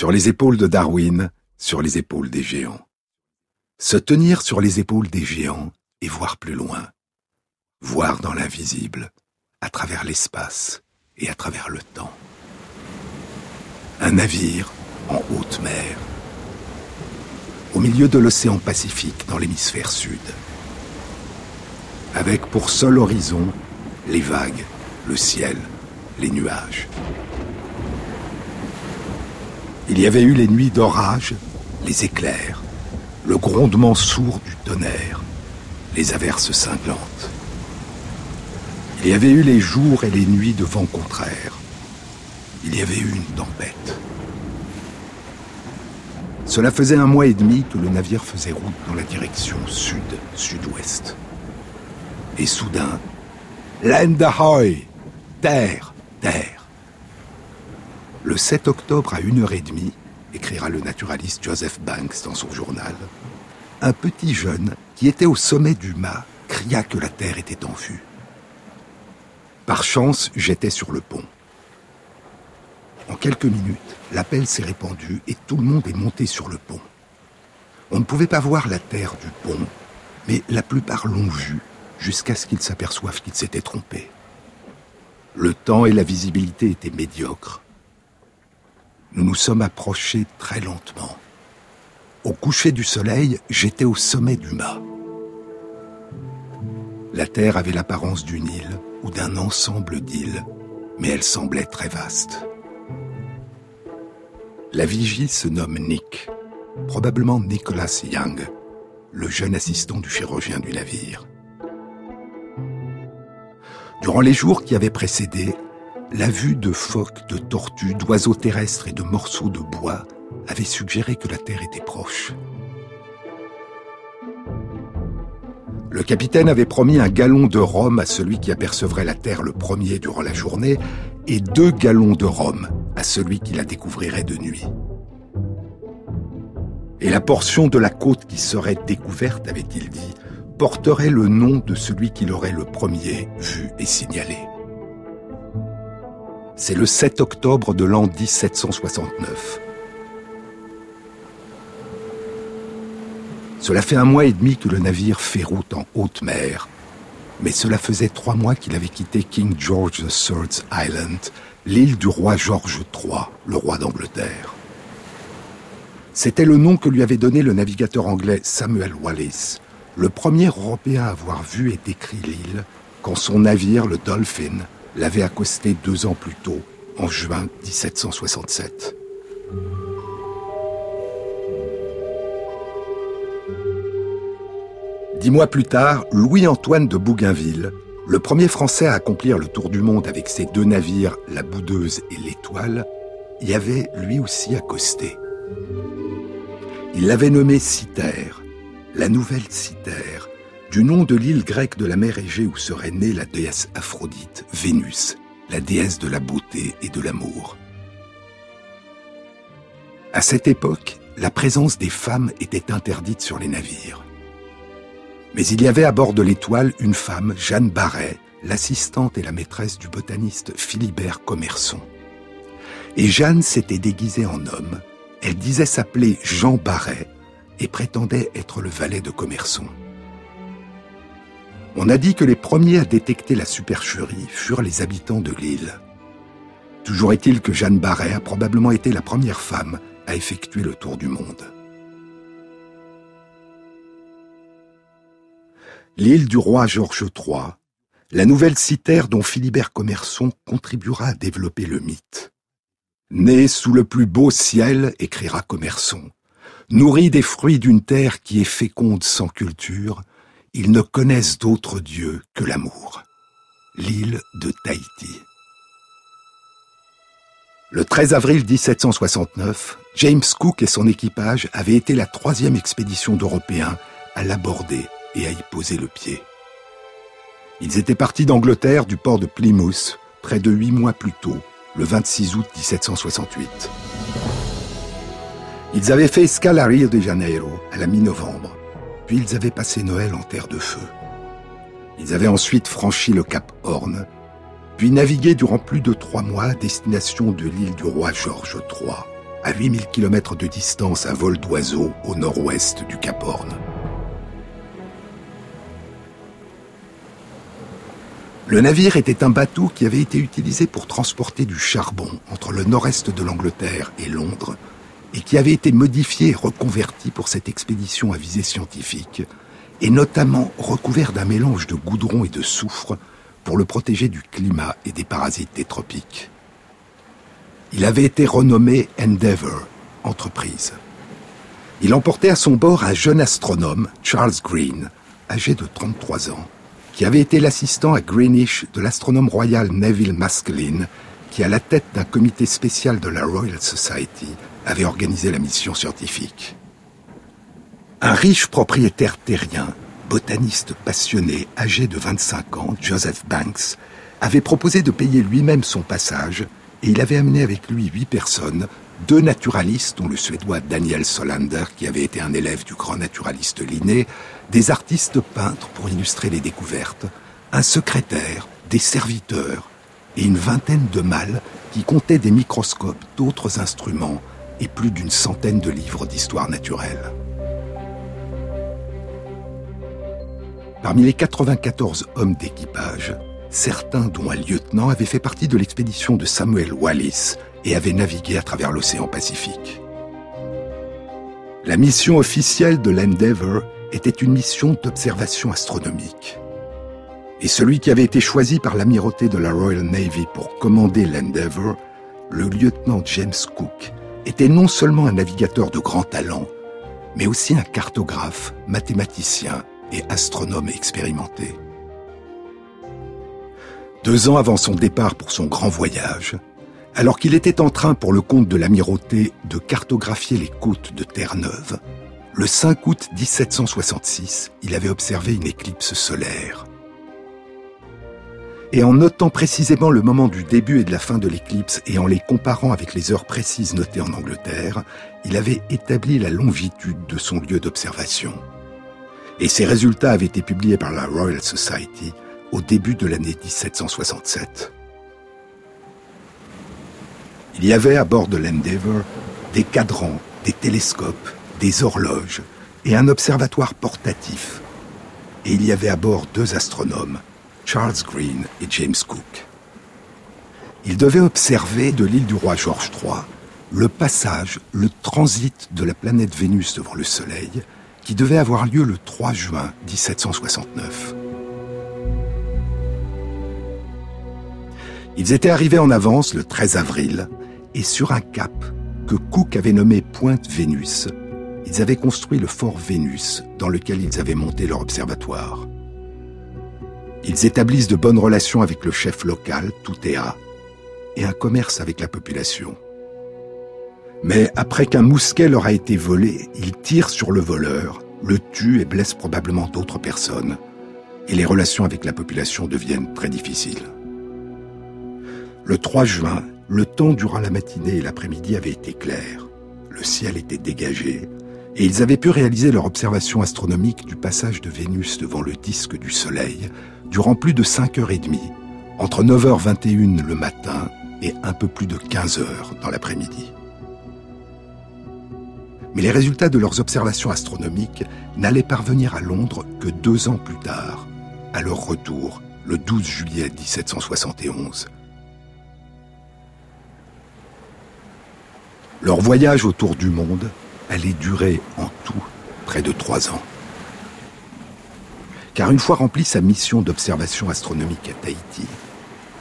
Sur les épaules de Darwin, sur les épaules des géants. Se tenir sur les épaules des géants et voir plus loin. Voir dans l'invisible, à travers l'espace et à travers le temps. Un navire en haute mer. Au milieu de l'océan Pacifique dans l'hémisphère sud. Avec pour seul horizon les vagues, le ciel, les nuages. Il y avait eu les nuits d'orage, les éclairs, le grondement sourd du tonnerre, les averses cinglantes. Il y avait eu les jours et les nuits de vent contraire. Il y avait eu une tempête. Cela faisait un mois et demi que le navire faisait route dans la direction sud-sud-ouest. Et soudain, Land ahoy Terre, terre le 7 octobre à 1h30, écrira le naturaliste Joseph Banks dans son journal, un petit jeune qui était au sommet du mât cria que la terre était en vue. Par chance, j'étais sur le pont. En quelques minutes, l'appel s'est répandu et tout le monde est monté sur le pont. On ne pouvait pas voir la terre du pont, mais la plupart l'ont vue jusqu'à ce qu'ils s'aperçoivent qu'ils s'étaient trompés. Le temps et la visibilité étaient médiocres nous nous sommes approchés très lentement. Au coucher du soleil, j'étais au sommet du mât. La Terre avait l'apparence d'une île ou d'un ensemble d'îles, mais elle semblait très vaste. La vigie se nomme Nick, probablement Nicholas Young, le jeune assistant du chirurgien du navire. Durant les jours qui avaient précédé, la vue de phoques, de tortues, d'oiseaux terrestres et de morceaux de bois avait suggéré que la Terre était proche. Le capitaine avait promis un gallon de rhum à celui qui apercevrait la Terre le premier durant la journée et deux gallons de rhum à celui qui la découvrirait de nuit. Et la portion de la côte qui serait découverte, avait-il dit, porterait le nom de celui qui l'aurait le premier vu et signalé. C'est le 7 octobre de l'an 1769. Cela fait un mois et demi que le navire fait route en haute mer, mais cela faisait trois mois qu'il avait quitté King George III's Island, l'île du roi George III, le roi d'Angleterre. C'était le nom que lui avait donné le navigateur anglais Samuel Wallis, le premier Européen à avoir vu et décrit l'île quand son navire, le Dolphin, l'avait accosté deux ans plus tôt, en juin 1767. Dix mois plus tard, Louis-Antoine de Bougainville, le premier Français à accomplir le tour du monde avec ses deux navires, la Boudeuse et l'Étoile, y avait lui aussi accosté. Il l'avait nommé Cythère, la nouvelle Cythère, du nom de l'île grecque de la mer Égée où serait née la déesse Aphrodite, Vénus, la déesse de la beauté et de l'amour. À cette époque, la présence des femmes était interdite sur les navires. Mais il y avait à bord de l'Étoile une femme, Jeanne Barret, l'assistante et la maîtresse du botaniste Philibert Commerson. Et Jeanne s'était déguisée en homme. Elle disait s'appeler Jean Barret et prétendait être le valet de Commerson. On a dit que les premiers à détecter la supercherie furent les habitants de l'île. Toujours est-il que Jeanne Barret a probablement été la première femme à effectuer le tour du monde. L'île du roi Georges III, la nouvelle citère dont Philibert Commerson contribuera à développer le mythe. Née sous le plus beau ciel, écrira Commerson, nourrie des fruits d'une terre qui est féconde sans culture, ils ne connaissent d'autre Dieu que l'amour. L'île de Tahiti. Le 13 avril 1769, James Cook et son équipage avaient été la troisième expédition d'Européens à l'aborder et à y poser le pied. Ils étaient partis d'Angleterre du port de Plymouth près de huit mois plus tôt, le 26 août 1768. Ils avaient fait escale à Rio de Janeiro à la mi-novembre ils avaient passé Noël en terre de feu. Ils avaient ensuite franchi le cap Horn, puis navigué durant plus de trois mois à destination de l'île du roi George III, à 8000 km de distance à vol d'oiseau au nord-ouest du Cap Horn. Le navire était un bateau qui avait été utilisé pour transporter du charbon entre le nord-est de l'Angleterre et Londres, et qui avait été modifié et reconverti pour cette expédition à visée scientifique, et notamment recouvert d'un mélange de goudron et de soufre pour le protéger du climat et des parasites des tropiques. Il avait été renommé Endeavour, entreprise. Il emportait à son bord un jeune astronome, Charles Green, âgé de 33 ans, qui avait été l'assistant à Greenwich de l'astronome royal Neville Maskelyne, qui, à la tête d'un comité spécial de la Royal Society, avait organisé la mission scientifique. Un riche propriétaire terrien, botaniste passionné, âgé de 25 ans, Joseph Banks, avait proposé de payer lui-même son passage et il avait amené avec lui huit personnes, deux naturalistes, dont le suédois Daniel Solander, qui avait été un élève du grand naturaliste Linné, des artistes peintres pour illustrer les découvertes, un secrétaire, des serviteurs et une vingtaine de mâles qui comptaient des microscopes, d'autres instruments et plus d'une centaine de livres d'histoire naturelle. Parmi les 94 hommes d'équipage, certains, dont un lieutenant, avaient fait partie de l'expédition de Samuel Wallis et avaient navigué à travers l'océan Pacifique. La mission officielle de l'Endeavour était une mission d'observation astronomique. Et celui qui avait été choisi par l'amirauté de la Royal Navy pour commander l'Endeavour, le lieutenant James Cook, était non seulement un navigateur de grand talent, mais aussi un cartographe, mathématicien et astronome expérimenté. Deux ans avant son départ pour son grand voyage, alors qu'il était en train pour le compte de l'amirauté de cartographier les côtes de Terre-Neuve, le 5 août 1766, il avait observé une éclipse solaire. Et en notant précisément le moment du début et de la fin de l'éclipse et en les comparant avec les heures précises notées en Angleterre, il avait établi la longitude de son lieu d'observation. Et ces résultats avaient été publiés par la Royal Society au début de l'année 1767. Il y avait à bord de l'Endeavour des cadrans, des télescopes, des horloges et un observatoire portatif. Et il y avait à bord deux astronomes, Charles Green et James Cook. Ils devaient observer de l'île du roi George III le passage, le transit de la planète Vénus devant le Soleil, qui devait avoir lieu le 3 juin 1769. Ils étaient arrivés en avance le 13 avril, et sur un cap que Cook avait nommé Pointe Vénus, ils avaient construit le fort Vénus dans lequel ils avaient monté leur observatoire. Ils établissent de bonnes relations avec le chef local, Toutéa, et un commerce avec la population. Mais après qu'un mousquet leur a été volé, ils tirent sur le voleur, le tuent et blessent probablement d'autres personnes, et les relations avec la population deviennent très difficiles. Le 3 juin, le temps durant la matinée et l'après-midi avait été clair. Le ciel était dégagé et ils avaient pu réaliser leur observation astronomique du passage de Vénus devant le disque du Soleil durant plus de 5 heures et demie, entre 9h21 le matin et un peu plus de 15 heures dans l'après-midi. Mais les résultats de leurs observations astronomiques n'allaient parvenir à Londres que deux ans plus tard, à leur retour, le 12 juillet 1771. Leur voyage autour du monde allait durer en tout près de trois ans. Car une fois remplie sa mission d'observation astronomique à Tahiti,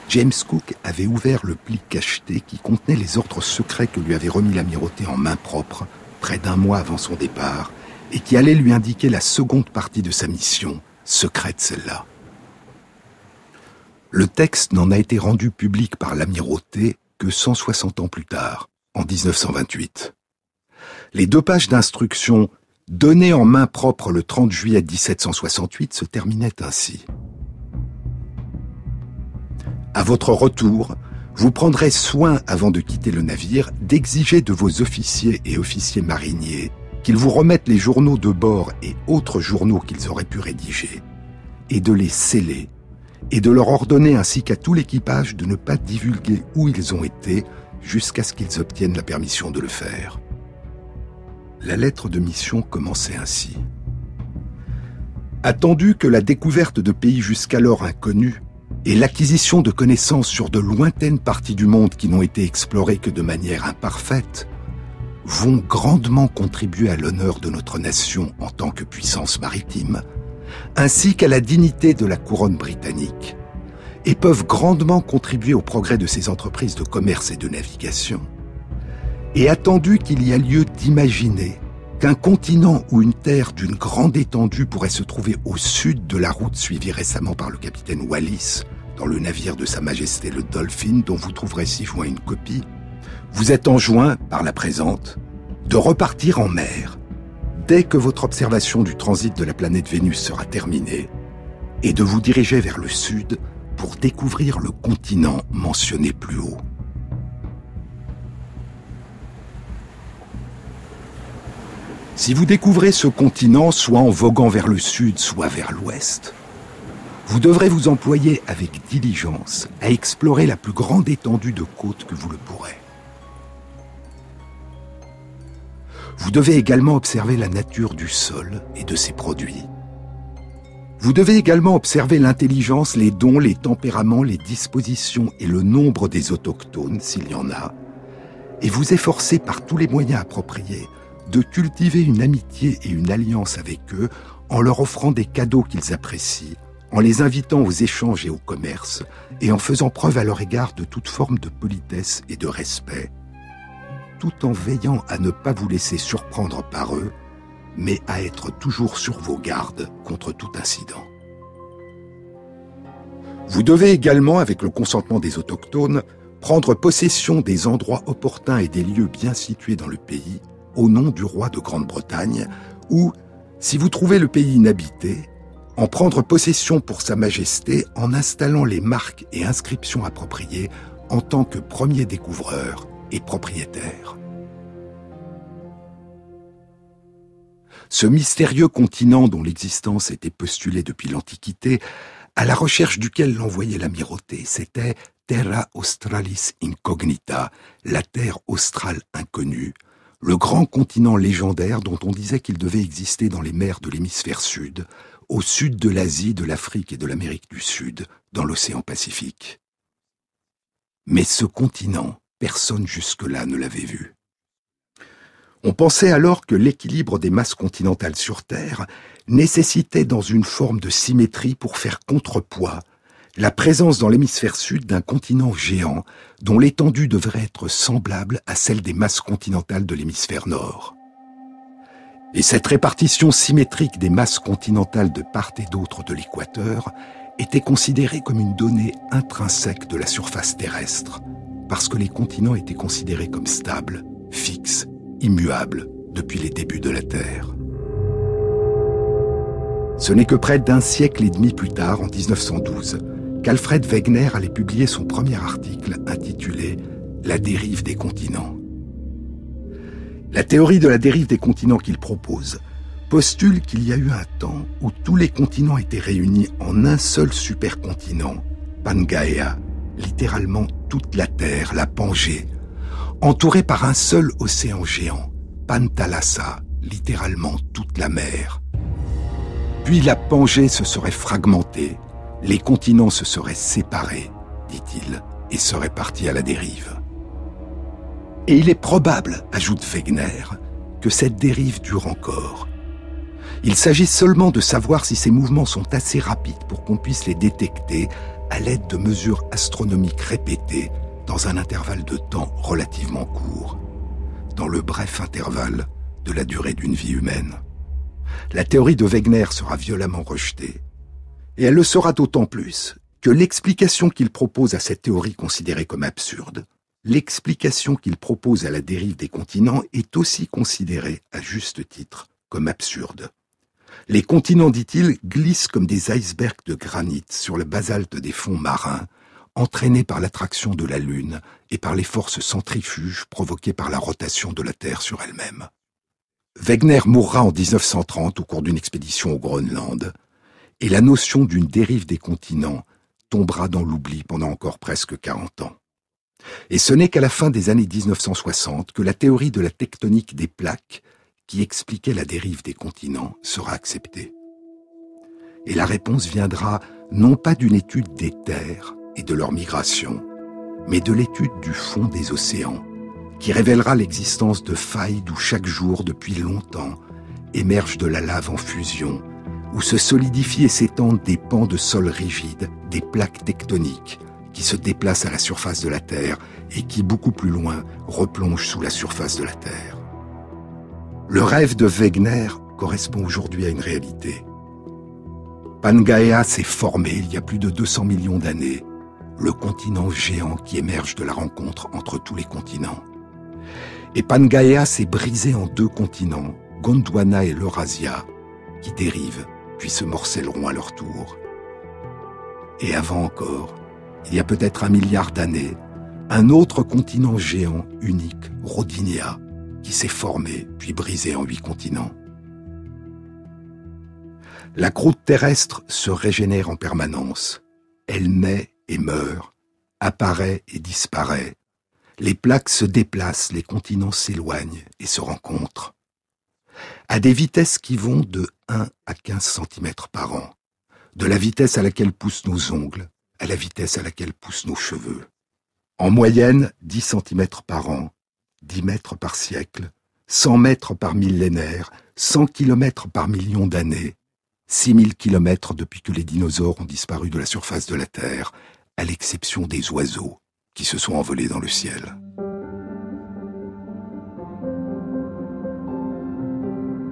James Cook avait ouvert le pli cacheté qui contenait les ordres secrets que lui avait remis l'amirauté en main propre près d'un mois avant son départ et qui allait lui indiquer la seconde partie de sa mission, secrète celle-là. Le texte n'en a été rendu public par l'amirauté que 160 ans plus tard, en 1928. Les deux pages d'instruction données en main propre le 30 juillet 1768 se terminaient ainsi. À votre retour, vous prendrez soin, avant de quitter le navire, d'exiger de vos officiers et officiers mariniers qu'ils vous remettent les journaux de bord et autres journaux qu'ils auraient pu rédiger, et de les sceller, et de leur ordonner ainsi qu'à tout l'équipage de ne pas divulguer où ils ont été jusqu'à ce qu'ils obtiennent la permission de le faire. La lettre de mission commençait ainsi. Attendu que la découverte de pays jusqu'alors inconnus et l'acquisition de connaissances sur de lointaines parties du monde qui n'ont été explorées que de manière imparfaite vont grandement contribuer à l'honneur de notre nation en tant que puissance maritime, ainsi qu'à la dignité de la couronne britannique, et peuvent grandement contribuer au progrès de ces entreprises de commerce et de navigation, et attendu qu'il y a lieu d'imaginer qu'un continent ou une terre d'une grande étendue pourrait se trouver au sud de la route suivie récemment par le capitaine Wallis dans le navire de Sa Majesté le Dolphin dont vous trouverez si joint une copie, vous êtes enjoint, par la présente, de repartir en mer dès que votre observation du transit de la planète Vénus sera terminée et de vous diriger vers le sud pour découvrir le continent mentionné plus haut. Si vous découvrez ce continent soit en voguant vers le sud, soit vers l'ouest, vous devrez vous employer avec diligence à explorer la plus grande étendue de côte que vous le pourrez. Vous devez également observer la nature du sol et de ses produits. Vous devez également observer l'intelligence, les dons, les tempéraments, les dispositions et le nombre des autochtones, s'il y en a, et vous efforcer par tous les moyens appropriés de cultiver une amitié et une alliance avec eux en leur offrant des cadeaux qu'ils apprécient, en les invitant aux échanges et au commerce, et en faisant preuve à leur égard de toute forme de politesse et de respect, tout en veillant à ne pas vous laisser surprendre par eux, mais à être toujours sur vos gardes contre tout incident. Vous devez également, avec le consentement des autochtones, prendre possession des endroits opportuns et des lieux bien situés dans le pays, au nom du roi de Grande-Bretagne, ou, si vous trouvez le pays inhabité, en prendre possession pour Sa Majesté en installant les marques et inscriptions appropriées en tant que premier découvreur et propriétaire. Ce mystérieux continent dont l'existence était postulée depuis l'Antiquité, à la recherche duquel l'envoyait l'amirauté, c'était Terra Australis Incognita, la terre australe inconnue, le grand continent légendaire dont on disait qu'il devait exister dans les mers de l'hémisphère sud, au sud de l'Asie, de l'Afrique et de l'Amérique du Sud, dans l'océan Pacifique. Mais ce continent, personne jusque-là ne l'avait vu. On pensait alors que l'équilibre des masses continentales sur Terre nécessitait dans une forme de symétrie pour faire contrepoids la présence dans l'hémisphère sud d'un continent géant dont l'étendue devrait être semblable à celle des masses continentales de l'hémisphère nord. Et cette répartition symétrique des masses continentales de part et d'autre de l'équateur était considérée comme une donnée intrinsèque de la surface terrestre, parce que les continents étaient considérés comme stables, fixes, immuables depuis les débuts de la Terre. Ce n'est que près d'un siècle et demi plus tard, en 1912, qu'Alfred Wegener allait publier son premier article intitulé La dérive des continents. La théorie de la dérive des continents qu'il propose postule qu'il y a eu un temps où tous les continents étaient réunis en un seul supercontinent, Pangaea, littéralement toute la Terre, la Pangée, entourée par un seul océan géant, Pantalassa, littéralement toute la mer. Puis la Pangée se serait fragmentée, les continents se seraient séparés, dit-il, et seraient partis à la dérive. Et il est probable, ajoute Wegener, que cette dérive dure encore. Il s'agit seulement de savoir si ces mouvements sont assez rapides pour qu'on puisse les détecter à l'aide de mesures astronomiques répétées dans un intervalle de temps relativement court, dans le bref intervalle de la durée d'une vie humaine. La théorie de Wegener sera violemment rejetée, et elle le sera d'autant plus que l'explication qu'il propose à cette théorie considérée comme absurde, l'explication qu'il propose à la dérive des continents est aussi considérée, à juste titre, comme absurde. Les continents, dit-il, glissent comme des icebergs de granit sur le basalte des fonds marins, entraînés par l'attraction de la Lune et par les forces centrifuges provoquées par la rotation de la Terre sur elle-même. Wegener mourra en 1930 au cours d'une expédition au Groenland, et la notion d'une dérive des continents tombera dans l'oubli pendant encore presque 40 ans. Et ce n'est qu'à la fin des années 1960 que la théorie de la tectonique des plaques, qui expliquait la dérive des continents, sera acceptée. Et la réponse viendra non pas d'une étude des terres et de leur migration, mais de l'étude du fond des océans, qui révélera l'existence de failles d'où chaque jour, depuis longtemps, émerge de la lave en fusion, où se solidifient et s'étendent des pans de sol rigides, des plaques tectoniques, qui se déplacent à la surface de la Terre et qui, beaucoup plus loin, replongent sous la surface de la Terre. Le rêve de Wegener correspond aujourd'hui à une réalité. Pangaea s'est formé il y a plus de 200 millions d'années, le continent géant qui émerge de la rencontre entre tous les continents. Et Pangaea s'est brisé en deux continents, Gondwana et l'Eurasia, qui dérivent puis se morcelleront à leur tour. Et avant encore, il y a peut-être un milliard d'années, un autre continent géant, unique, Rodinia, qui s'est formé puis brisé en huit continents. La croûte terrestre se régénère en permanence. Elle naît et meurt, apparaît et disparaît. Les plaques se déplacent, les continents s'éloignent et se rencontrent. À des vitesses qui vont de 1 à 15 cm par an. De la vitesse à laquelle poussent nos ongles à la vitesse à laquelle poussent nos cheveux. En moyenne, 10 cm par an, 10 mètres par siècle, 100 mètres par millénaire, 100 km par million d'années, 6000 km depuis que les dinosaures ont disparu de la surface de la Terre, à l'exception des oiseaux qui se sont envolés dans le ciel.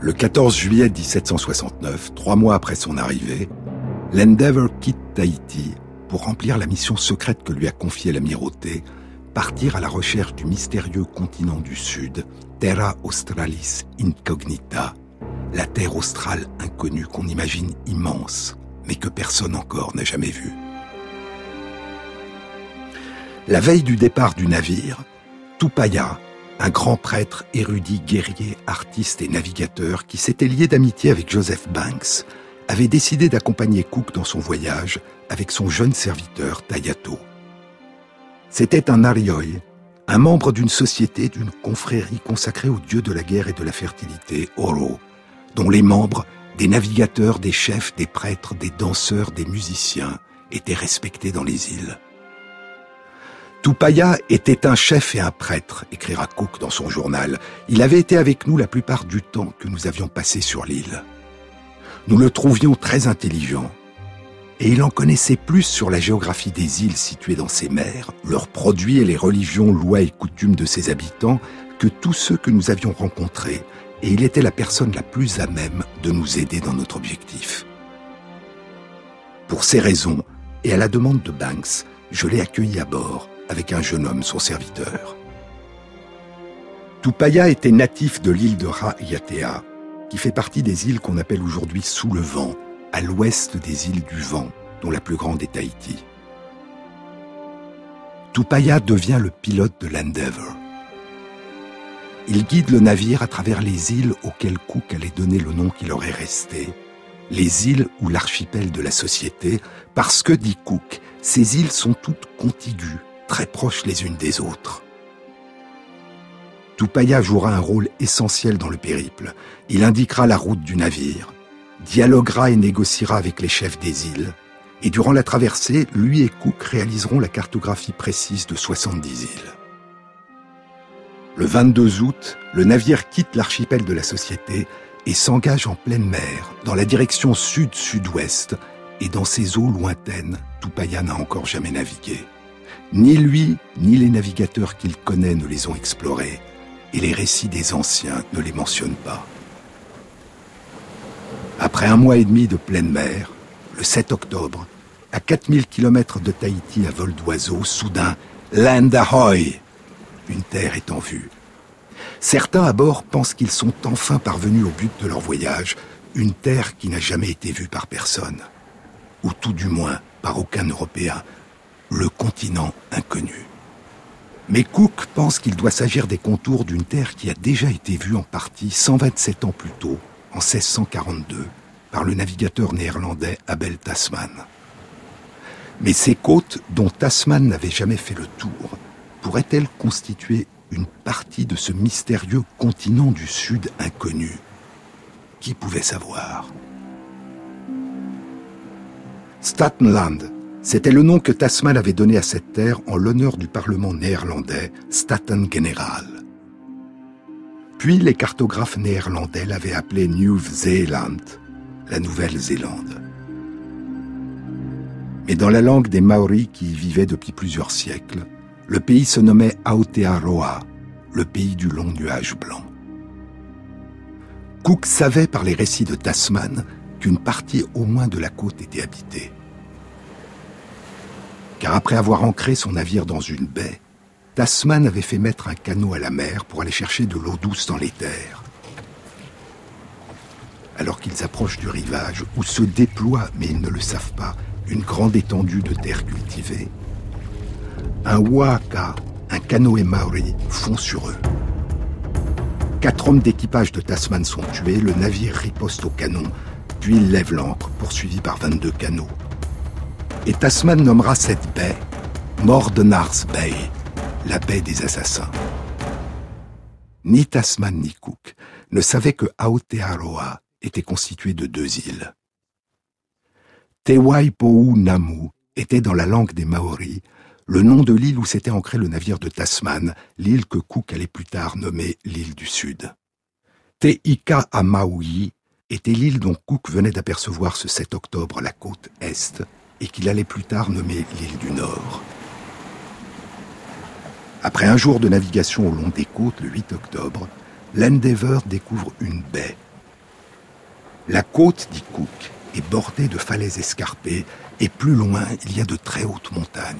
Le 14 juillet 1769, trois mois après son arrivée, l'Endeavour quitte Tahiti pour remplir la mission secrète que lui a confiée l'amirauté, partir à la recherche du mystérieux continent du Sud, Terra Australis Incognita, la terre australe inconnue qu'on imagine immense, mais que personne encore n'a jamais vu. La veille du départ du navire, Tupaya, un grand prêtre, érudit, guerrier, artiste et navigateur qui s'était lié d'amitié avec Joseph Banks, avait décidé d'accompagner Cook dans son voyage avec son jeune serviteur Tayato. C'était un Arioi, un membre d'une société, d'une confrérie consacrée aux dieux de la guerre et de la fertilité, Oro, dont les membres, des navigateurs, des chefs, des prêtres, des danseurs, des musiciens, étaient respectés dans les îles. Tupaya était un chef et un prêtre, écrira Cook dans son journal. Il avait été avec nous la plupart du temps que nous avions passé sur l'île. Nous le trouvions très intelligent, et il en connaissait plus sur la géographie des îles situées dans ces mers, leurs produits et les religions, lois et coutumes de ses habitants que tous ceux que nous avions rencontrés, et il était la personne la plus à même de nous aider dans notre objectif. Pour ces raisons, et à la demande de Banks, je l'ai accueilli à bord avec un jeune homme, son serviteur. Tupaya était natif de l'île de Raiatea, qui fait partie des îles qu'on appelle aujourd'hui sous le vent, à l'ouest des îles du vent, dont la plus grande est Tahiti. Tupaya devient le pilote de l'Endeavour. Il guide le navire à travers les îles auxquelles Cook allait donner le nom qui leur est resté, les îles ou l'archipel de la société, parce que, dit Cook, ces îles sont toutes contiguës, très proches les unes des autres. Tupaya jouera un rôle essentiel dans le périple. Il indiquera la route du navire, dialoguera et négociera avec les chefs des îles, et durant la traversée, lui et Cook réaliseront la cartographie précise de 70 îles. Le 22 août, le navire quitte l'archipel de la Société et s'engage en pleine mer, dans la direction sud-sud-ouest, et dans ces eaux lointaines, Tupaya n'a encore jamais navigué. Ni lui, ni les navigateurs qu'il connaît ne les ont explorés, et les récits des anciens ne les mentionnent pas. Après un mois et demi de pleine mer, le 7 octobre, à 4000 km de Tahiti à vol d'oiseau, soudain, Land ahoy Une terre est en vue. Certains à bord pensent qu'ils sont enfin parvenus au but de leur voyage, une terre qui n'a jamais été vue par personne, ou tout du moins par aucun Européen, le continent inconnu. Mais Cook pense qu'il doit s'agir des contours d'une terre qui a déjà été vue en partie 127 ans plus tôt, en 1642, par le navigateur néerlandais Abel Tasman. Mais ces côtes, dont Tasman n'avait jamais fait le tour, pourraient-elles constituer une partie de ce mystérieux continent du Sud inconnu? Qui pouvait savoir? Statenland, c'était le nom que Tasman avait donné à cette terre en l'honneur du Parlement néerlandais, Staten General. Puis les cartographes néerlandais l'avaient appelé Nieuw-Zeeland, la Nouvelle-Zélande. Mais dans la langue des Maoris qui y vivaient depuis plusieurs siècles, le pays se nommait Aotearoa, le pays du long nuage blanc. Cook savait par les récits de Tasman qu'une partie au moins de la côte était habitée car après avoir ancré son navire dans une baie, Tasman avait fait mettre un canot à la mer pour aller chercher de l'eau douce dans les terres. Alors qu'ils approchent du rivage, où se déploie, mais ils ne le savent pas, une grande étendue de terre cultivée, un waka, un canoë maori, fond sur eux. Quatre hommes d'équipage de Tasman sont tués, le navire riposte au canon, puis il lève l'ancre, poursuivi par 22 canots et Tasman nommera cette baie Mordenars Bay, la baie des assassins. Ni Tasman ni Cook ne savaient que Aotearoa était constitué de deux îles. Tewaipo'u Namu était dans la langue des Maoris le nom de l'île où s'était ancré le navire de Tasman, l'île que Cook allait plus tard nommer l'île du Sud. Teika à Maui était l'île dont Cook venait d'apercevoir ce 7 octobre la côte est, et qu'il allait plus tard nommer l'île du Nord. Après un jour de navigation au long des côtes le 8 octobre, l'Endeavour découvre une baie. La côte, dit Cook, est bordée de falaises escarpées et plus loin, il y a de très hautes montagnes.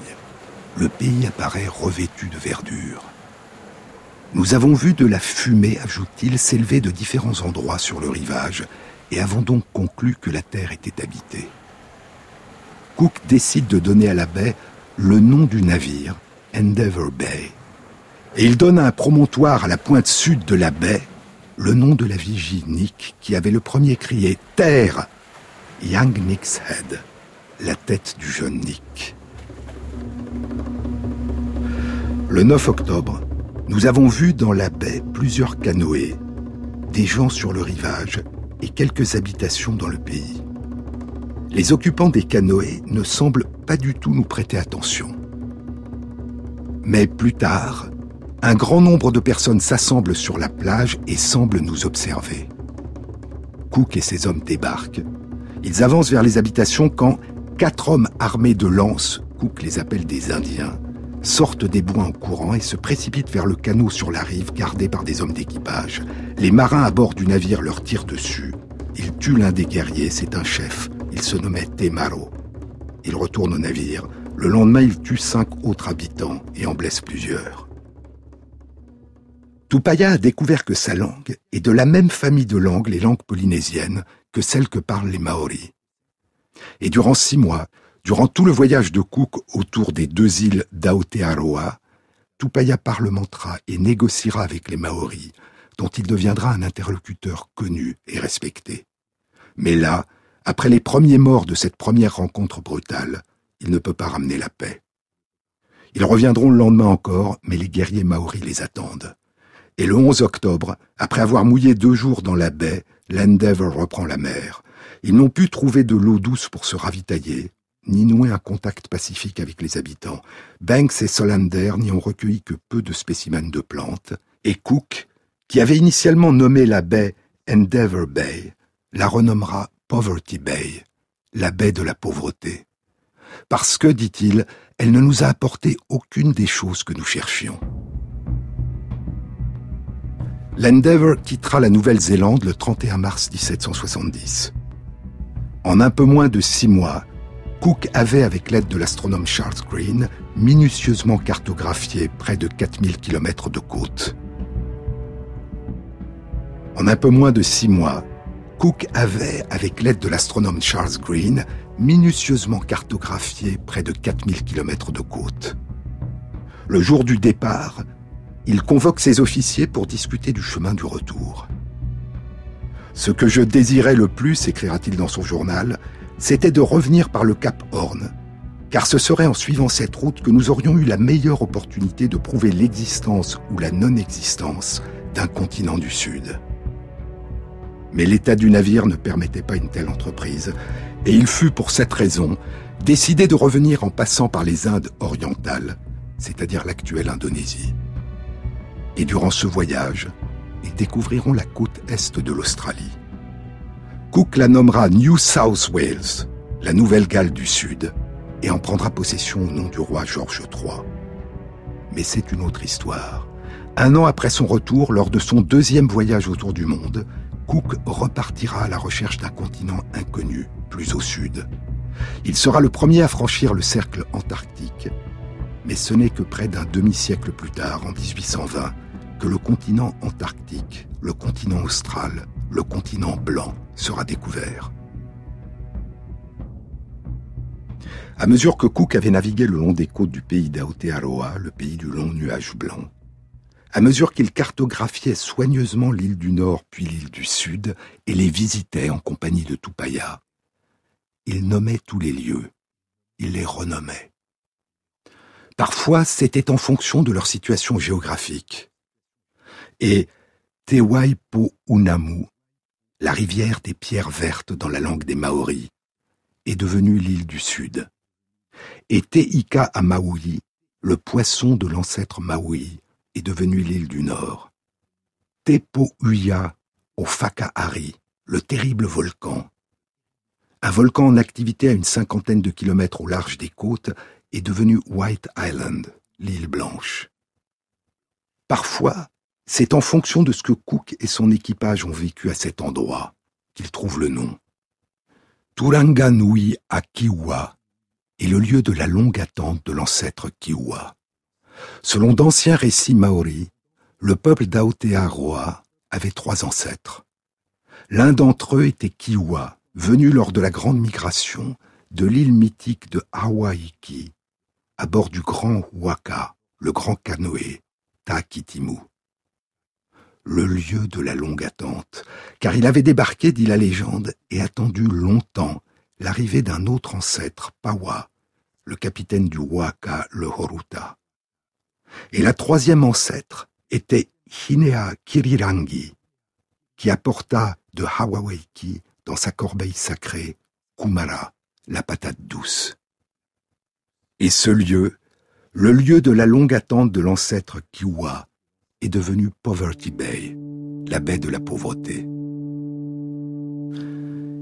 Le pays apparaît revêtu de verdure. Nous avons vu de la fumée, ajoute-t-il, s'élever de différents endroits sur le rivage et avons donc conclu que la terre était habitée. Cook décide de donner à la baie le nom du navire, Endeavour Bay. Et il donne à un promontoire à la pointe sud de la baie le nom de la vigie Nick qui avait le premier crié Terre Young Nick's Head, la tête du jeune Nick. Le 9 octobre, nous avons vu dans la baie plusieurs canoës, des gens sur le rivage et quelques habitations dans le pays. Les occupants des canoës ne semblent pas du tout nous prêter attention. Mais plus tard, un grand nombre de personnes s'assemblent sur la plage et semblent nous observer. Cook et ses hommes débarquent. Ils avancent vers les habitations quand quatre hommes armés de lances, Cook les appelle des Indiens, sortent des bois en courant et se précipitent vers le canot sur la rive gardé par des hommes d'équipage. Les marins à bord du navire leur tirent dessus. Ils tuent l'un des guerriers, c'est un chef. Il se nommait Temaro. Il retourne au navire. Le lendemain, il tue cinq autres habitants et en blesse plusieurs. Tupaya a découvert que sa langue est de la même famille de langues, les langues polynésiennes, que celles que parlent les Maoris. Et durant six mois, durant tout le voyage de Cook autour des deux îles d'Aotearoa, Tupaya parlementera et négociera avec les Maoris, dont il deviendra un interlocuteur connu et respecté. Mais là, après les premiers morts de cette première rencontre brutale, il ne peut pas ramener la paix. Ils reviendront le lendemain encore, mais les guerriers maoris les attendent. Et le 11 octobre, après avoir mouillé deux jours dans la baie, l'Endeavour reprend la mer. Ils n'ont pu trouver de l'eau douce pour se ravitailler, ni nouer un contact pacifique avec les habitants. Banks et Solander n'y ont recueilli que peu de spécimens de plantes, et Cook, qui avait initialement nommé la baie Endeavour Bay, la renommera Poverty Bay, la baie de la pauvreté. Parce que, dit-il, elle ne nous a apporté aucune des choses que nous cherchions. L'Endeavour quittera la Nouvelle-Zélande le 31 mars 1770. En un peu moins de six mois, Cook avait, avec l'aide de l'astronome Charles Green, minutieusement cartographié près de 4000 km de côte. En un peu moins de six mois, Cook avait, avec l'aide de l'astronome Charles Green, minutieusement cartographié près de 4000 km de côte. Le jour du départ, il convoque ses officiers pour discuter du chemin du retour. Ce que je désirais le plus, écrira-t-il dans son journal, c'était de revenir par le Cap Horn, car ce serait en suivant cette route que nous aurions eu la meilleure opportunité de prouver l'existence ou la non-existence d'un continent du Sud. Mais l'état du navire ne permettait pas une telle entreprise, et il fut pour cette raison décidé de revenir en passant par les Indes orientales, c'est-à-dire l'actuelle Indonésie. Et durant ce voyage, ils découvriront la côte est de l'Australie. Cook la nommera New South Wales, la Nouvelle-Galles du Sud, et en prendra possession au nom du roi George III. Mais c'est une autre histoire. Un an après son retour, lors de son deuxième voyage autour du monde, Cook repartira à la recherche d'un continent inconnu, plus au sud. Il sera le premier à franchir le cercle antarctique, mais ce n'est que près d'un demi-siècle plus tard, en 1820, que le continent antarctique, le continent austral, le continent blanc sera découvert. À mesure que Cook avait navigué le long des côtes du pays d'Aotearoa, le pays du long nuage blanc, à mesure qu'il cartographiait soigneusement l'île du Nord puis l'île du Sud et les visitait en compagnie de Tupaya, il nommait tous les lieux, il les renommait. Parfois, c'était en fonction de leur situation géographique et Tewaipo Unamu, la rivière des pierres vertes dans la langue des Maoris, est devenue l'île du Sud. Et Teika à Maui, le poisson de l'ancêtre Maui, est devenu l'île du Nord. Tepo Uya au Fakahari, le terrible volcan. Un volcan en activité à une cinquantaine de kilomètres au large des côtes est devenu White Island, l'île blanche. Parfois, c'est en fonction de ce que Cook et son équipage ont vécu à cet endroit qu'ils trouvent le nom. Turanganui à Kiwa est le lieu de la longue attente de l'ancêtre Kiwa. Selon d'anciens récits maoris, le peuple d'Aotearoa avait trois ancêtres. L'un d'entre eux était Kiwa, venu lors de la grande migration de l'île mythique de Hawaiki, à bord du grand Waka, le grand canoë, Takitimu. Le lieu de la longue attente, car il avait débarqué, dit la légende, et attendu longtemps l'arrivée d'un autre ancêtre, Pawa, le capitaine du Waka, le Horuta. Et la troisième ancêtre était Hinea Kirirangi, qui apporta de Hawaiki dans sa corbeille sacrée Kumara, la patate douce. Et ce lieu, le lieu de la longue attente de l'ancêtre Kiwa, est devenu Poverty Bay, la baie de la pauvreté.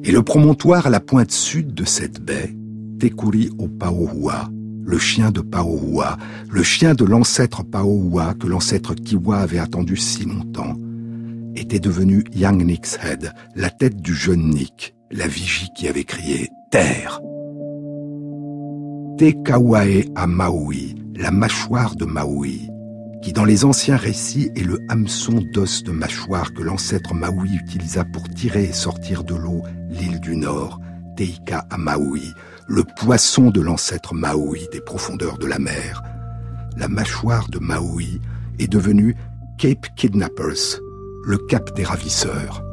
Et le promontoire à la pointe sud de cette baie, Tekuri au Paohua, le chien de Paohua, le chien de l'ancêtre Paohua que l'ancêtre Kiwa avait attendu si longtemps, était devenu Young Nick's Head, la tête du jeune Nick, la vigie qui avait crié Terre. Te à Maui, la mâchoire de Maui, qui dans les anciens récits est le hameçon d'os de mâchoire que l'ancêtre Maui utilisa pour tirer et sortir de l'eau l'île du Nord, Teika à Maui, le poisson de l'ancêtre Maui des profondeurs de la mer. La mâchoire de Maui est devenue Cape Kidnappers, le cap des ravisseurs.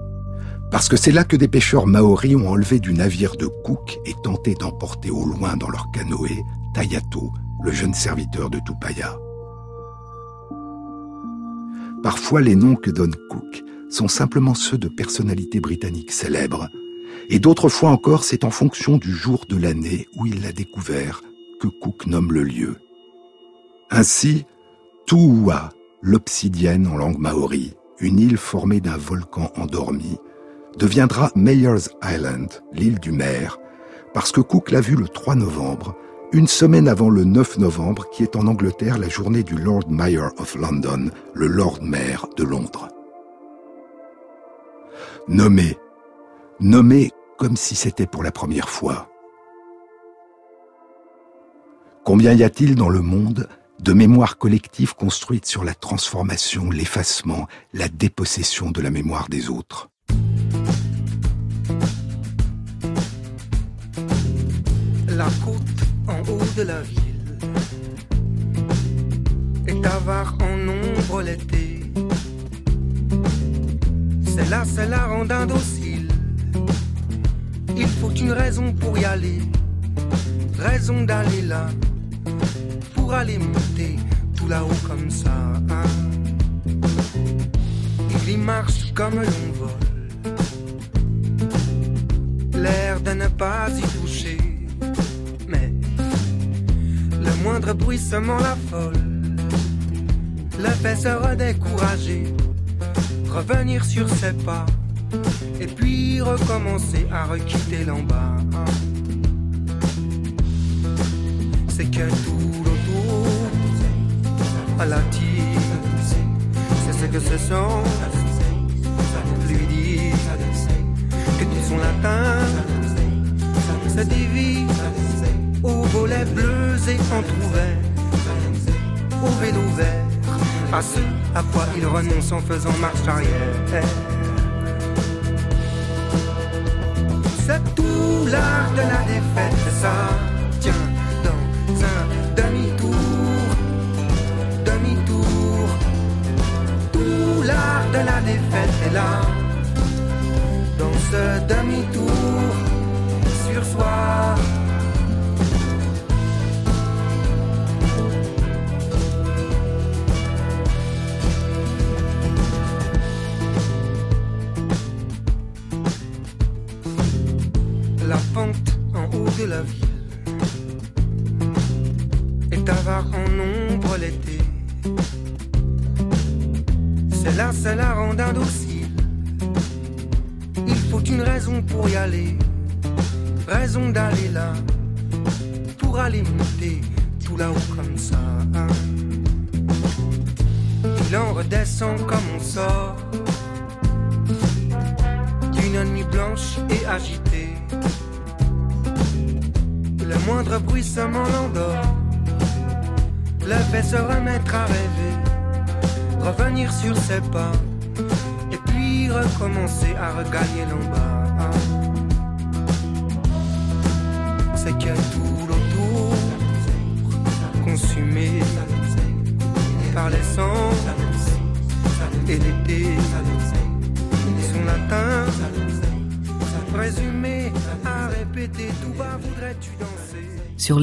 Parce que c'est là que des pêcheurs maoris ont enlevé du navire de Cook et tenté d'emporter au loin dans leur canoë Tayato, le jeune serviteur de Tupaya. Parfois, les noms que donne Cook sont simplement ceux de personnalités britanniques célèbres, et d'autres fois encore, c'est en fonction du jour de l'année où il l'a découvert que Cook nomme le lieu. Ainsi, Tuua, l'obsidienne en langue maori, une île formée d'un volcan endormi, deviendra Mayer's Island, l'île du maire, parce que Cook l'a vu le 3 novembre, une semaine avant le 9 novembre, qui est en Angleterre la journée du Lord Mayor of London, le Lord Mayor de Londres. Nommé, nommé comme si c'était pour la première fois. Combien y a-t-il dans le monde de mémoires collectives construites sur la transformation, l'effacement, la dépossession de la mémoire des autres? La côte en haut de la ville est avare en ombre l'été. C'est là, c'est la rondin docile. Il faut une raison pour y aller, raison d'aller là, pour aller monter tout là-haut comme ça. Il y marche comme l'on vole l'air de ne pas y toucher. Mais le moindre bruissement la folle. Le fait se redécourager, revenir sur ses pas, et puis recommencer à requitter l'en bas. C'est que tout autour à la c'est ce que ce sont, lui dit son latin se divise aux volets bleus et entrouverts, au vélo vert, à ce à quoi il renonce en faisant marche arrière. Tout l'art de la défaite, ça tient dans un demi-tour, demi-tour. Tout l'art de la défaite est là demi-tour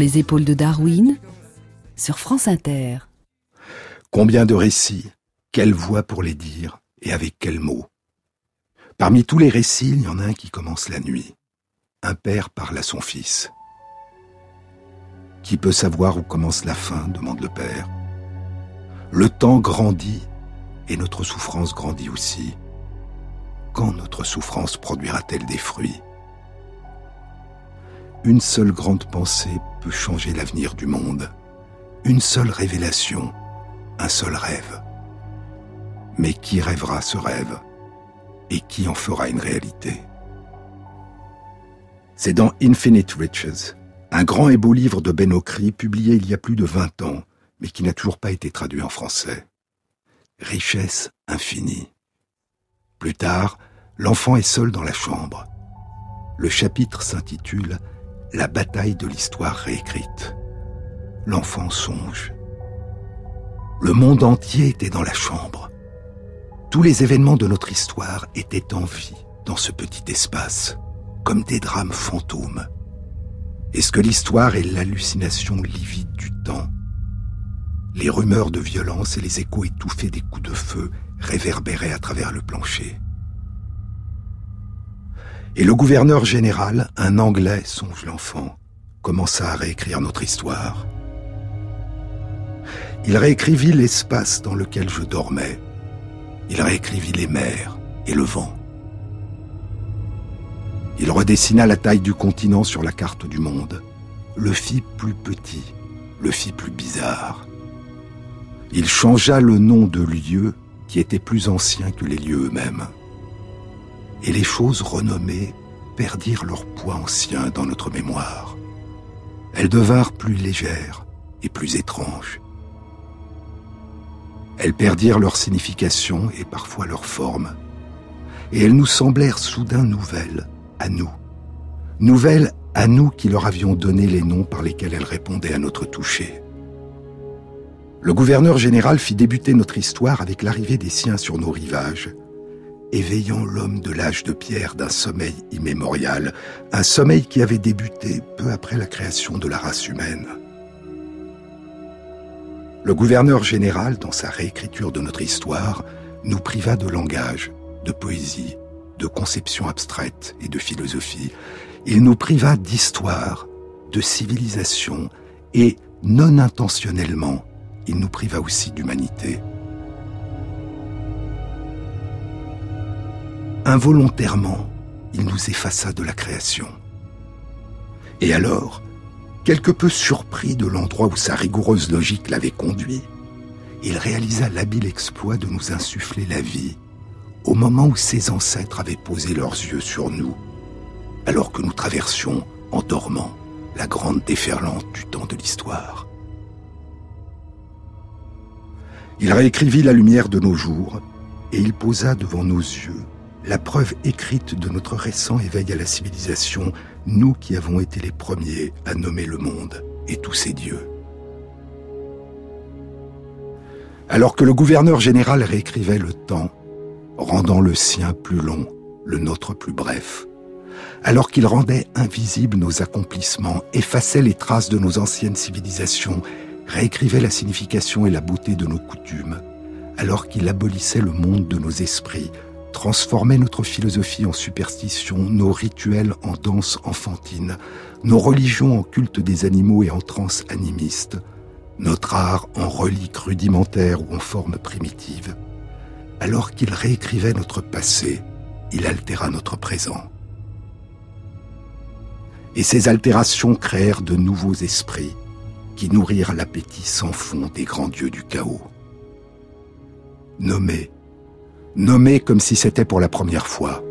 les épaules de Darwin, sur France Inter. Combien de récits, quelle voix pour les dire et avec quels mots Parmi tous les récits, il y en a un qui commence la nuit. Un père parle à son fils. Qui peut savoir où commence la fin demande le père. Le temps grandit et notre souffrance grandit aussi. Quand notre souffrance produira-t-elle des fruits? Une seule grande pensée peut changer l'avenir du monde. Une seule révélation, un seul rêve. Mais qui rêvera ce rêve? Et qui en fera une réalité? C'est dans Infinite Riches, un grand et beau livre de Ben Okri publié il y a plus de 20 ans, mais qui n'a toujours pas été traduit en français. Richesse infinie. Plus tard, l'enfant est seul dans la chambre. Le chapitre s'intitule La bataille de l'histoire réécrite. L'enfant songe. Le monde entier était dans la chambre. Tous les événements de notre histoire étaient en vie dans ce petit espace comme des drames fantômes Est-ce que l'histoire est l'hallucination livide du temps? Les rumeurs de violence et les échos étouffés des coups de feu réverbéraient à travers le plancher. Et le gouverneur général, un Anglais, songe l'enfant, commença à réécrire notre histoire. Il réécrivit l'espace dans lequel je dormais. Il réécrivit les mers et le vent. Il redessina la taille du continent sur la carte du monde, le fit plus petit, le fit plus bizarre. Il changea le nom de lieux qui étaient plus anciens que les lieux eux-mêmes. Et les choses renommées perdirent leur poids ancien dans notre mémoire. Elles devinrent plus légères et plus étranges. Elles perdirent leur signification et parfois leur forme. Et elles nous semblèrent soudain nouvelles, à nous. Nouvelles à nous qui leur avions donné les noms par lesquels elles répondaient à notre toucher. Le gouverneur général fit débuter notre histoire avec l'arrivée des siens sur nos rivages, éveillant l'homme de l'âge de pierre d'un sommeil immémorial, un sommeil qui avait débuté peu après la création de la race humaine. Le gouverneur général, dans sa réécriture de notre histoire, nous priva de langage, de poésie, de conception abstraite et de philosophie. Il nous priva d'histoire, de civilisation et, non intentionnellement, il nous priva aussi d'humanité. Involontairement, il nous effaça de la création. Et alors, quelque peu surpris de l'endroit où sa rigoureuse logique l'avait conduit, il réalisa l'habile exploit de nous insuffler la vie au moment où ses ancêtres avaient posé leurs yeux sur nous, alors que nous traversions, en dormant, la grande déferlante du temps de l'histoire. Il réécrivit la lumière de nos jours et il posa devant nos yeux la preuve écrite de notre récent éveil à la civilisation, nous qui avons été les premiers à nommer le monde et tous ses dieux. Alors que le gouverneur général réécrivait le temps, rendant le sien plus long, le nôtre plus bref. Alors qu'il rendait invisibles nos accomplissements, effaçait les traces de nos anciennes civilisations, réécrivait la signification et la beauté de nos coutumes, alors qu'il abolissait le monde de nos esprits, transformait notre philosophie en superstition, nos rituels en danse enfantine, nos religions en culte des animaux et en transe animiste, notre art en relique rudimentaire ou en forme primitive alors qu'il réécrivait notre passé, il altéra notre présent. Et ces altérations créèrent de nouveaux esprits qui nourrirent l'appétit sans fond des grands dieux du chaos. Nommé, nommé comme si c'était pour la première fois.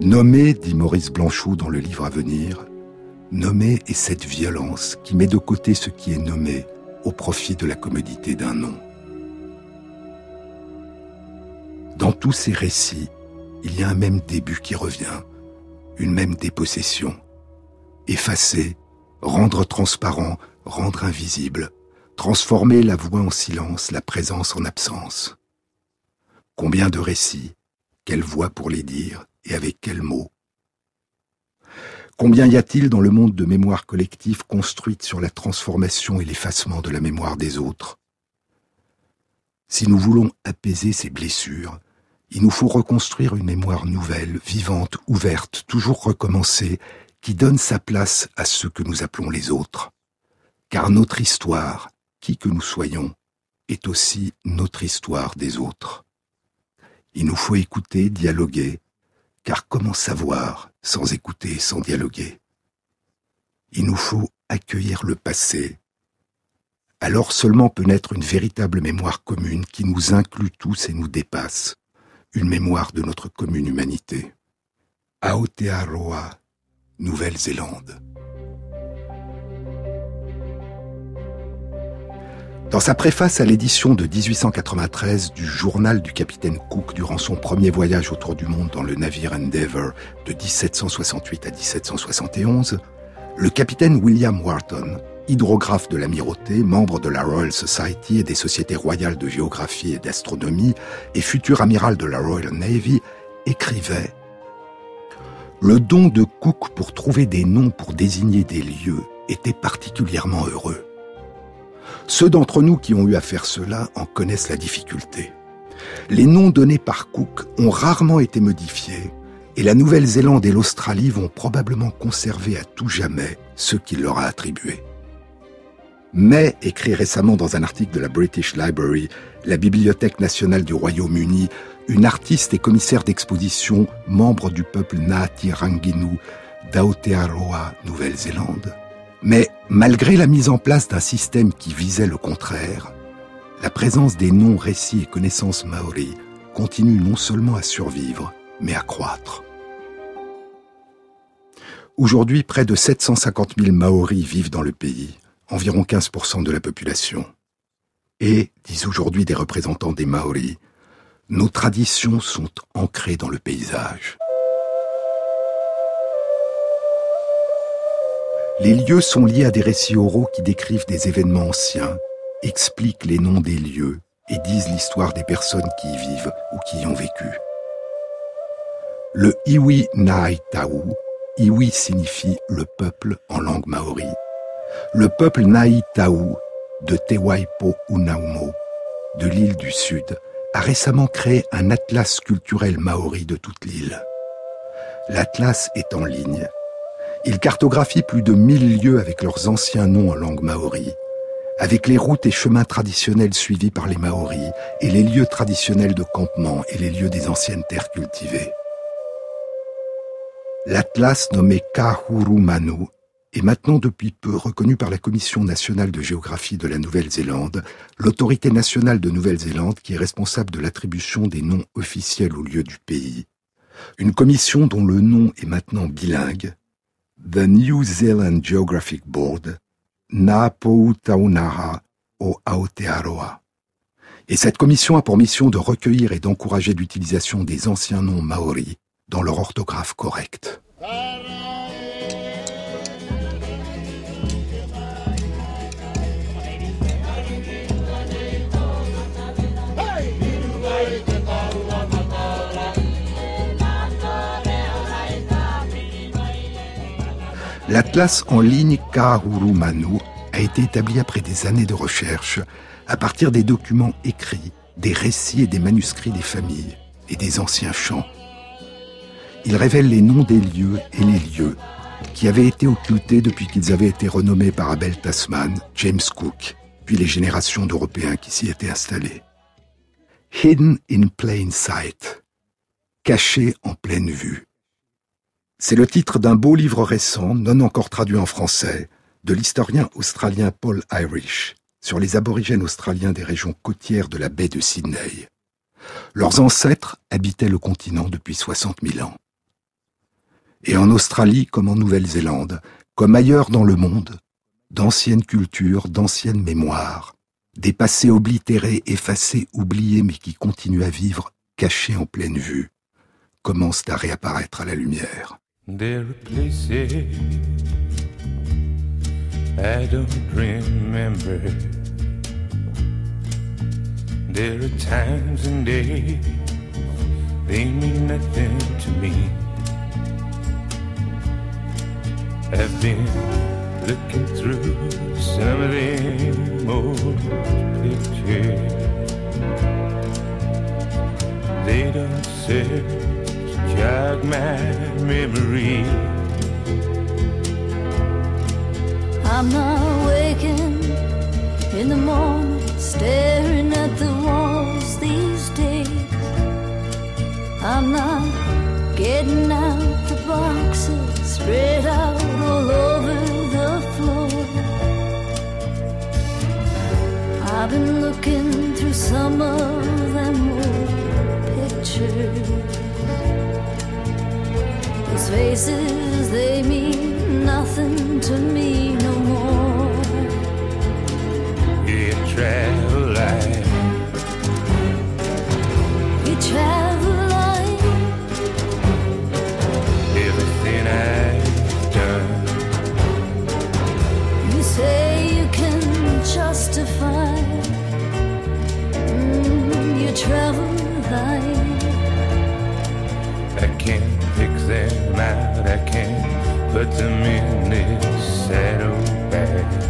Nommé, dit Maurice Blanchot dans le livre à venir, nommé est cette violence qui met de côté ce qui est nommé au profit de la commodité d'un nom. Dans tous ces récits, il y a un même début qui revient, une même dépossession. effacer, rendre transparent, rendre invisible, transformer la voix en silence, la présence en absence. Combien de récits, quelle voix pour les dire et avec quels mots Combien y a-t-il dans le monde de mémoire collective construite sur la transformation et l'effacement de la mémoire des autres? Si nous voulons apaiser ces blessures, il nous faut reconstruire une mémoire nouvelle, vivante, ouverte, toujours recommencée, qui donne sa place à ceux que nous appelons les autres. Car notre histoire, qui que nous soyons, est aussi notre histoire des autres. Il nous faut écouter, dialoguer, car comment savoir sans écouter, sans dialoguer? Il nous faut accueillir le passé. Alors seulement peut naître une véritable mémoire commune qui nous inclut tous et nous dépasse, une mémoire de notre commune humanité. Aotearoa, Nouvelle-Zélande. Dans sa préface à l'édition de 1893 du journal du capitaine Cook durant son premier voyage autour du monde dans le navire Endeavour de 1768 à 1771, le capitaine William Wharton, hydrographe de l'amirauté, membre de la Royal Society et des sociétés royales de géographie et d'astronomie, et futur amiral de la Royal Navy, écrivait Le don de Cook pour trouver des noms pour désigner des lieux était particulièrement heureux. Ceux d'entre nous qui ont eu à faire cela en connaissent la difficulté. Les noms donnés par Cook ont rarement été modifiés et la Nouvelle-Zélande et l'Australie vont probablement conserver à tout jamais ceux qu'il leur a attribués. Mais, écrit récemment dans un article de la British Library, la Bibliothèque nationale du Royaume-Uni, une artiste et commissaire d'exposition, membre du peuple Ngāti Ranginu d'Aotearoa, Nouvelle-Zélande, malgré la mise en place d'un système qui visait le contraire, la présence des noms, récits et connaissances maoris continue non seulement à survivre, mais à croître. Aujourd'hui, près de 750 000 Maoris vivent dans le pays, environ 15% de la population. Et, disent aujourd'hui des représentants des Maoris, nos traditions sont ancrées dans le paysage. Les lieux sont liés à des récits oraux qui décrivent des événements anciens, expliquent les noms des lieux et disent l'histoire des personnes qui y vivent ou qui y ont vécu. Le Iwi Nai Tau, Iwi signifie le peuple en langue maori. Le peuple Nai Tau de Tewaipo Unaumo, de l'île du Sud, a récemment créé un atlas culturel maori de toute l'île. L'atlas est en ligne il cartographie plus de mille lieux avec leurs anciens noms en langue maori, avec les routes et chemins traditionnels suivis par les Maoris et les lieux traditionnels de campement et les lieux des anciennes terres cultivées. L'atlas nommé Kahurumanu est maintenant depuis peu reconnu par la Commission nationale de géographie de la Nouvelle-Zélande, l'autorité nationale de Nouvelle-Zélande qui est responsable de l'attribution des noms officiels aux lieux du pays. Une commission dont le nom est maintenant bilingue, The New Zealand Geographic Board, Taunaha o Aotearoa. Et cette commission a pour mission de recueillir et d'encourager l'utilisation des anciens noms maoris dans leur orthographe correcte. L'atlas en ligne Kahurumanu a été établi après des années de recherche à partir des documents écrits, des récits et des manuscrits des familles et des anciens chants. Il révèle les noms des lieux et les lieux qui avaient été occultés depuis qu'ils avaient été renommés par Abel Tasman, James Cook, puis les générations d'Européens qui s'y étaient installés. Hidden in plain sight, caché en pleine vue. C'est le titre d'un beau livre récent, non encore traduit en français, de l'historien australien Paul Irish sur les aborigènes australiens des régions côtières de la baie de Sydney. Leurs ancêtres habitaient le continent depuis 60 000 ans. Et en Australie comme en Nouvelle-Zélande, comme ailleurs dans le monde, d'anciennes cultures, d'anciennes mémoires, des passés oblitérés, effacés, oubliés, mais qui continuent à vivre, cachés en pleine vue, commencent à réapparaître à la lumière. There are places I don't remember. There are times and days they mean nothing to me. I've been looking through some of them old pictures. They don't serve jog my memory. I'm not waking in the morning, staring at the walls these days. I'm not getting out the boxes spread out all over the floor. I've been looking through some of them old pictures. Faces, they mean nothing to me no more. Put them in this saddlebag.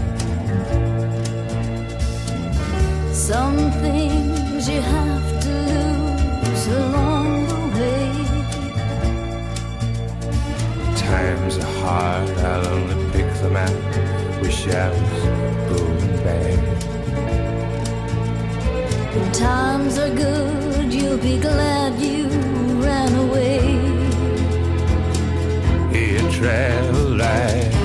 some things you have to lose along the way. Times are hard, I'll only pick them out. Wish I was going back. When times are good, you'll be glad you trail light.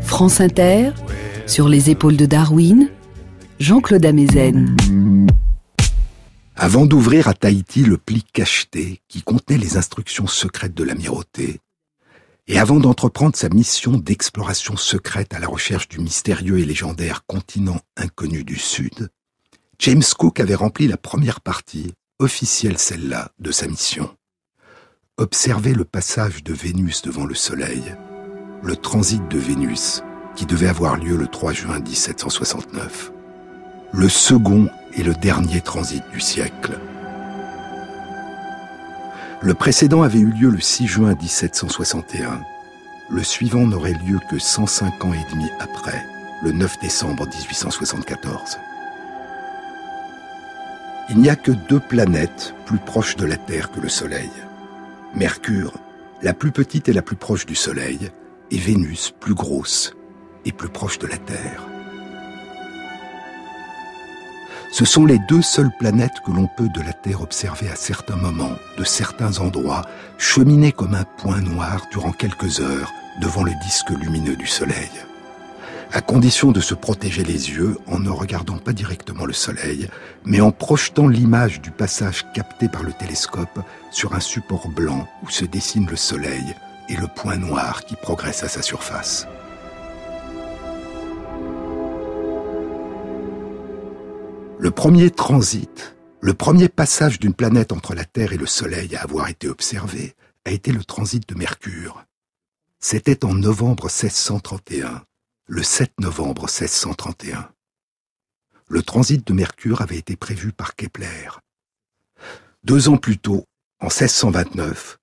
France Inter, sur les épaules de Darwin, Jean-Claude Amezen. Avant d'ouvrir à Tahiti le pli cacheté qui contenait les instructions secrètes de l'amirauté, et avant d'entreprendre sa mission d'exploration secrète à la recherche du mystérieux et légendaire continent inconnu du Sud, James Cook avait rempli la première partie, officielle celle-là, de sa mission. Observer le passage de Vénus devant le Soleil, le transit de Vénus, qui devait avoir lieu le 3 juin 1769. Le second et le dernier transit du siècle. Le précédent avait eu lieu le 6 juin 1761. Le suivant n'aurait lieu que 105 ans et demi après, le 9 décembre 1874. Il n'y a que deux planètes plus proches de la Terre que le Soleil. Mercure, la plus petite et la plus proche du Soleil, et Vénus, plus grosse et plus proche de la Terre. Ce sont les deux seules planètes que l'on peut de la Terre observer à certains moments, de certains endroits, cheminer comme un point noir durant quelques heures devant le disque lumineux du Soleil. À condition de se protéger les yeux en ne regardant pas directement le Soleil, mais en projetant l'image du passage capté par le télescope sur un support blanc où se dessine le Soleil et le point noir qui progresse à sa surface. Le premier transit, le premier passage d'une planète entre la Terre et le Soleil à avoir été observé, a été le transit de Mercure. C'était en novembre 1631, le 7 novembre 1631. Le transit de Mercure avait été prévu par Kepler. Deux ans plus tôt, en 1629,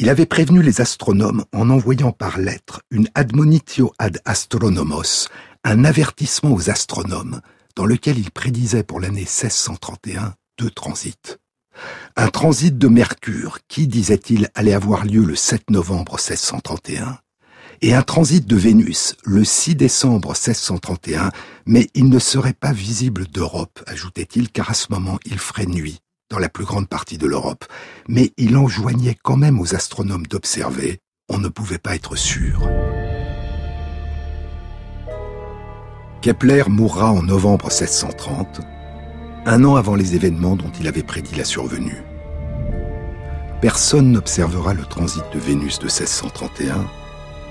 il avait prévenu les astronomes en envoyant par lettre une admonitio ad astronomos, un avertissement aux astronomes dans lequel il prédisait pour l'année 1631 deux transits. Un transit de Mercure qui, disait-il, allait avoir lieu le 7 novembre 1631, et un transit de Vénus le 6 décembre 1631, mais il ne serait pas visible d'Europe, ajoutait-il, car à ce moment il ferait nuit dans la plus grande partie de l'Europe. Mais il enjoignait quand même aux astronomes d'observer, on ne pouvait pas être sûr. Kepler mourra en novembre 1630, un an avant les événements dont il avait prédit la survenue. Personne n'observera le transit de Vénus de 1631,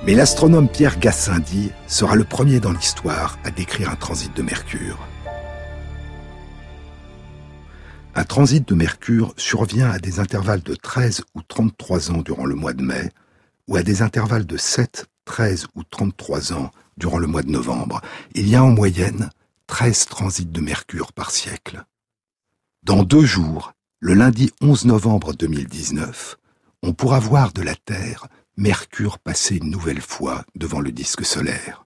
mais l'astronome Pierre Gassendi sera le premier dans l'histoire à décrire un transit de Mercure. Un transit de Mercure survient à des intervalles de 13 ou 33 ans durant le mois de mai, ou à des intervalles de 7, 13 ou 33 ans durant le mois de novembre. Il y a en moyenne 13 transits de Mercure par siècle. Dans deux jours, le lundi 11 novembre 2019, on pourra voir de la Terre Mercure passer une nouvelle fois devant le disque solaire.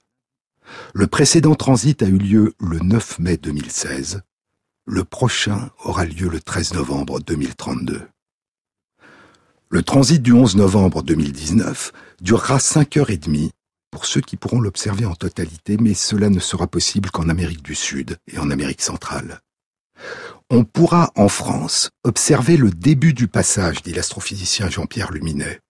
Le précédent transit a eu lieu le 9 mai 2016. Le prochain aura lieu le 13 novembre 2032. Le transit du 11 novembre 2019 durera 5 heures et demie pour ceux qui pourront l'observer en totalité, mais cela ne sera possible qu'en Amérique du Sud et en Amérique centrale. On pourra, en France, observer le début du passage, dit l'astrophysicien Jean-Pierre Luminet.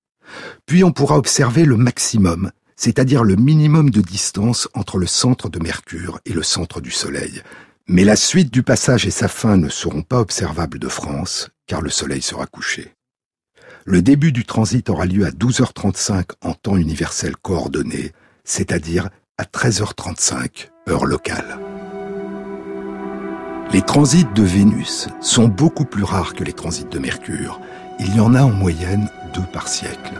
Puis on pourra observer le maximum, c'est-à-dire le minimum de distance entre le centre de Mercure et le centre du Soleil. Mais la suite du passage et sa fin ne seront pas observables de France, car le Soleil sera couché. Le début du transit aura lieu à 12h35 en temps universel coordonné, c'est-à-dire à 13h35 heure locale. Les transits de Vénus sont beaucoup plus rares que les transits de Mercure. Il y en a en moyenne deux par siècle.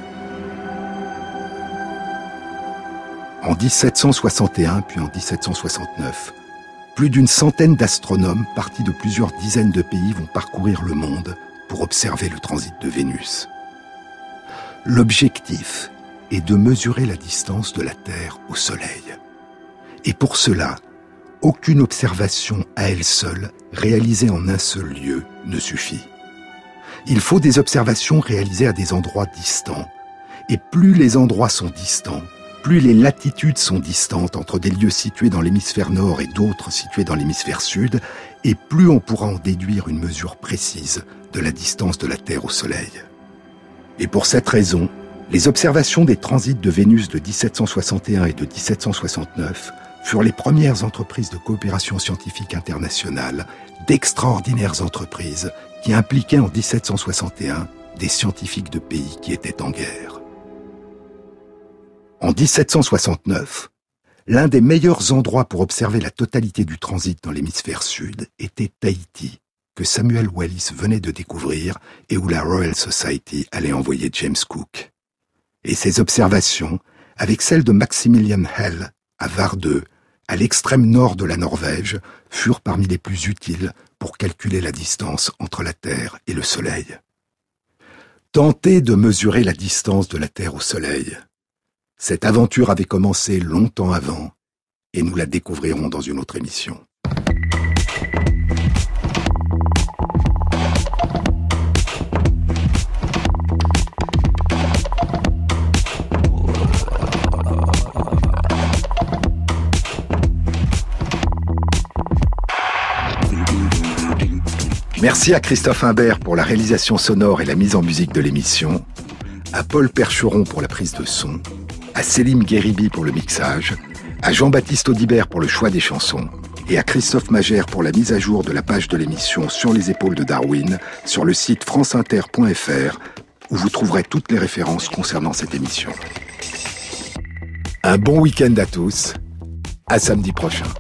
En 1761 puis en 1769, plus d'une centaine d'astronomes partis de plusieurs dizaines de pays vont parcourir le monde pour observer le transit de Vénus. L'objectif est de mesurer la distance de la Terre au Soleil. Et pour cela, aucune observation à elle seule, réalisée en un seul lieu, ne suffit. Il faut des observations réalisées à des endroits distants. Et plus les endroits sont distants, plus les latitudes sont distantes entre des lieux situés dans l'hémisphère nord et d'autres situés dans l'hémisphère sud, et plus on pourra en déduire une mesure précise de la distance de la Terre au Soleil. Et pour cette raison, les observations des transits de Vénus de 1761 et de 1769 furent les premières entreprises de coopération scientifique internationale, d'extraordinaires entreprises qui impliquaient en 1761 des scientifiques de pays qui étaient en guerre. En 1769, l'un des meilleurs endroits pour observer la totalité du transit dans l'hémisphère sud était Tahiti, que Samuel Wallis venait de découvrir et où la Royal Society allait envoyer James Cook. Et ces observations, avec celles de Maximilian Hell à Vardeux, à l'extrême nord de la Norvège, furent parmi les plus utiles pour calculer la distance entre la Terre et le Soleil. Tenter de mesurer la distance de la Terre au Soleil. Cette aventure avait commencé longtemps avant, et nous la découvrirons dans une autre émission. Merci à Christophe Imbert pour la réalisation sonore et la mise en musique de l'émission, à Paul Percheron pour la prise de son, à Célim Guéribi pour le mixage, à Jean-Baptiste Audibert pour le choix des chansons et à Christophe Magère pour la mise à jour de la page de l'émission Sur les épaules de Darwin sur le site franceinter.fr où vous trouverez toutes les références concernant cette émission. Un bon week-end à tous, à samedi prochain.